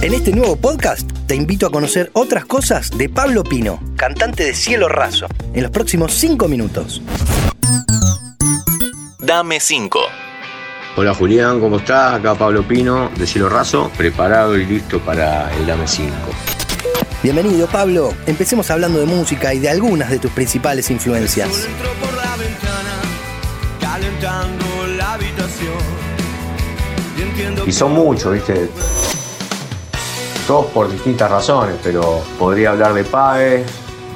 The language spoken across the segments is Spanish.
En este nuevo podcast te invito a conocer otras cosas de Pablo Pino, cantante de Cielo Raso, en los próximos 5 minutos. Dame 5. Hola Julián, ¿cómo estás? Acá Pablo Pino de Cielo Raso, preparado y listo para el Dame 5. Bienvenido Pablo, empecemos hablando de música y de algunas de tus principales influencias. Entro por la ventana, calentando la habitación. Y entiendo Y son muchos, ¿viste? Todos por distintas razones, pero podría hablar de Pae,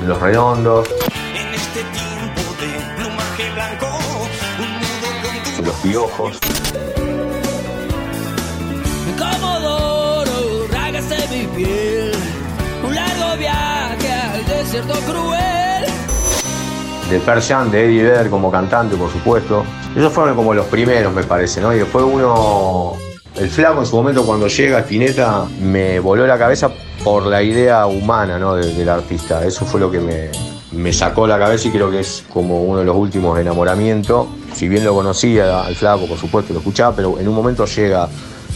de Los Redondos, en este tiempo de plumaje blanco, un nudo con de Los Piojos. Comodoro, rágase mi piel. Un largo viaje al desierto cruel. de Pearl Jam, de Eddie Vedder como cantante, por supuesto. Esos fueron como los primeros, me parece, ¿no? Y después uno, el flaco en su momento cuando llega a Spinetta, me voló la cabeza por la idea humana, ¿no? de- del artista. Eso fue lo que me, me sacó la cabeza y creo que es como uno de los últimos enamoramientos. Si bien lo conocía al flaco, por supuesto, lo escuchaba, pero en un momento llega,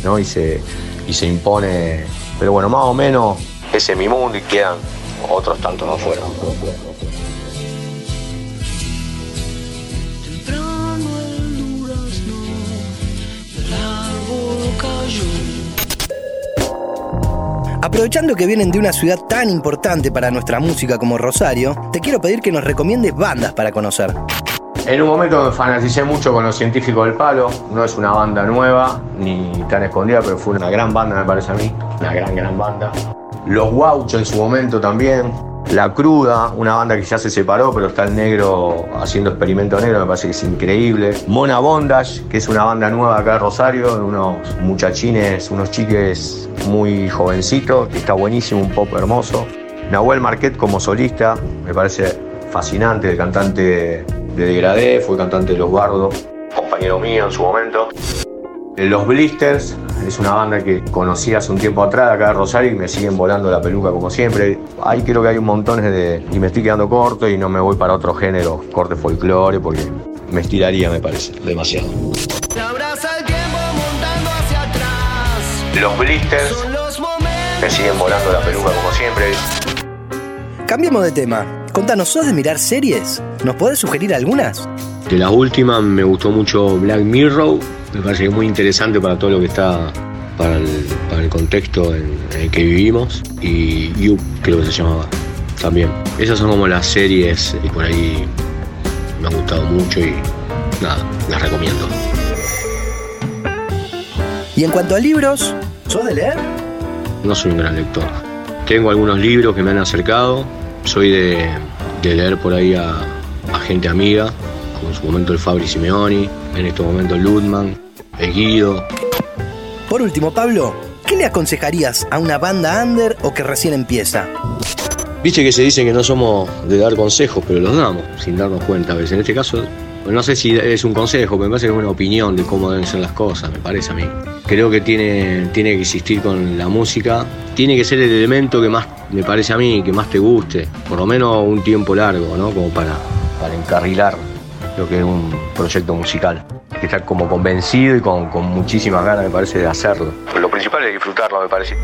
¿no? Y se, y se impone. Pero bueno, más o menos ese es mi mundo y quedan otros tantos afuera. Aprovechando que vienen de una ciudad tan importante para nuestra música como Rosario, te quiero pedir que nos recomiendes bandas para conocer. En un momento me fanaticé mucho con los científicos del palo. No es una banda nueva ni tan escondida, pero fue una gran banda, me parece a mí. Una gran, gran banda. Los Guauchos en su momento también. La Cruda, una banda que ya se separó, pero está el negro haciendo experimento negro, me parece que es increíble. Mona Bondage, que es una banda nueva acá de Rosario, unos muchachines, unos chiques muy jovencitos, que está buenísimo, un pop hermoso. Nahuel Marquet como solista, me parece fascinante, el cantante de Degradé, fue cantante de Los Bardos, compañero mío en su momento. Los Blisters es una banda que conocí hace un tiempo atrás acá de Rosario y me siguen volando la peluca como siempre. Ahí creo que hay un montón de... y me estoy quedando corto y no me voy para otro género, corte folclore, porque me estiraría me parece, demasiado. Los Blisters me siguen volando la peluca como siempre. Cambiemos de tema. Contanos, ¿sos de mirar series? ¿Nos podés sugerir algunas? De las últimas me gustó mucho Black Mirror, me parece que es muy interesante para todo lo que está, para el, para el contexto en, en el que vivimos. Y You, creo que se llamaba, también. Esas son como las series y por ahí me han gustado mucho y nada, las recomiendo. Y en cuanto a libros, ¿sos de leer? No soy un gran lector. Tengo algunos libros que me han acercado, soy de, de leer por ahí a, a gente amiga, como en su momento el Fabri Simeoni, en este momento Ludman, el Guido, Por último, Pablo, ¿qué le aconsejarías a una banda under o que recién empieza? Viste que se dice que no somos de dar consejos, pero los damos, sin darnos cuenta a veces. En este caso, no sé si es un consejo, pero me parece que es una opinión de cómo deben ser las cosas, me parece a mí. Creo que tiene, tiene que existir con la música, tiene que ser el elemento que más, me parece a mí, que más te guste, por lo menos un tiempo largo, ¿no? Como para, para encarrilar lo que es un proyecto musical. Hay que estar como convencido y con, con muchísimas ganas, me parece, de hacerlo. Lo principal es disfrutarlo, me parece.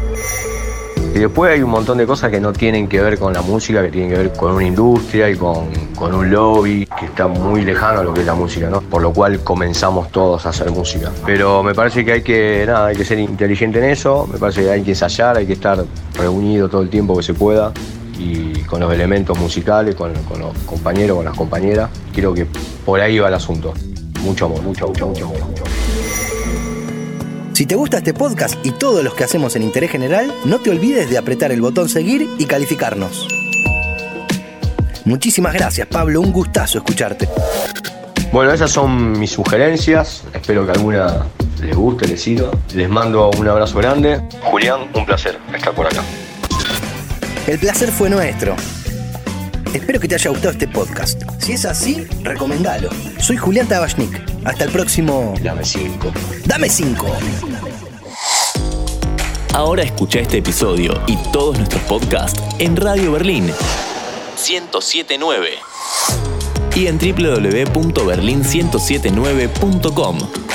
Y después hay un montón de cosas que no tienen que ver con la música, que tienen que ver con una industria y con, con un lobby que está muy lejano a lo que es la música, ¿no? Por lo cual comenzamos todos a hacer música. Pero me parece que hay que, nada, hay que ser inteligente en eso, me parece que hay que ensayar, hay que estar reunido todo el tiempo que se pueda y con los elementos musicales, con, con los compañeros, con las compañeras. Creo que por ahí va el asunto. Mucho amor, mucho, mucho, mucho amor. Mucho amor. Si te gusta este podcast y todos los que hacemos en Interés General, no te olvides de apretar el botón seguir y calificarnos. Muchísimas gracias, Pablo, un gustazo escucharte. Bueno, esas son mis sugerencias. Espero que alguna les guste, les sirva. Les mando un abrazo grande. Julián, un placer estar por acá. El placer fue nuestro. Espero que te haya gustado este podcast. Si es así, recomendalo. Soy Julián Tabachnik. Hasta el próximo. Dame cinco. Dame 5. Ahora escucha este episodio y todos nuestros podcasts en Radio Berlín 1079 y en www.berlin1079.com.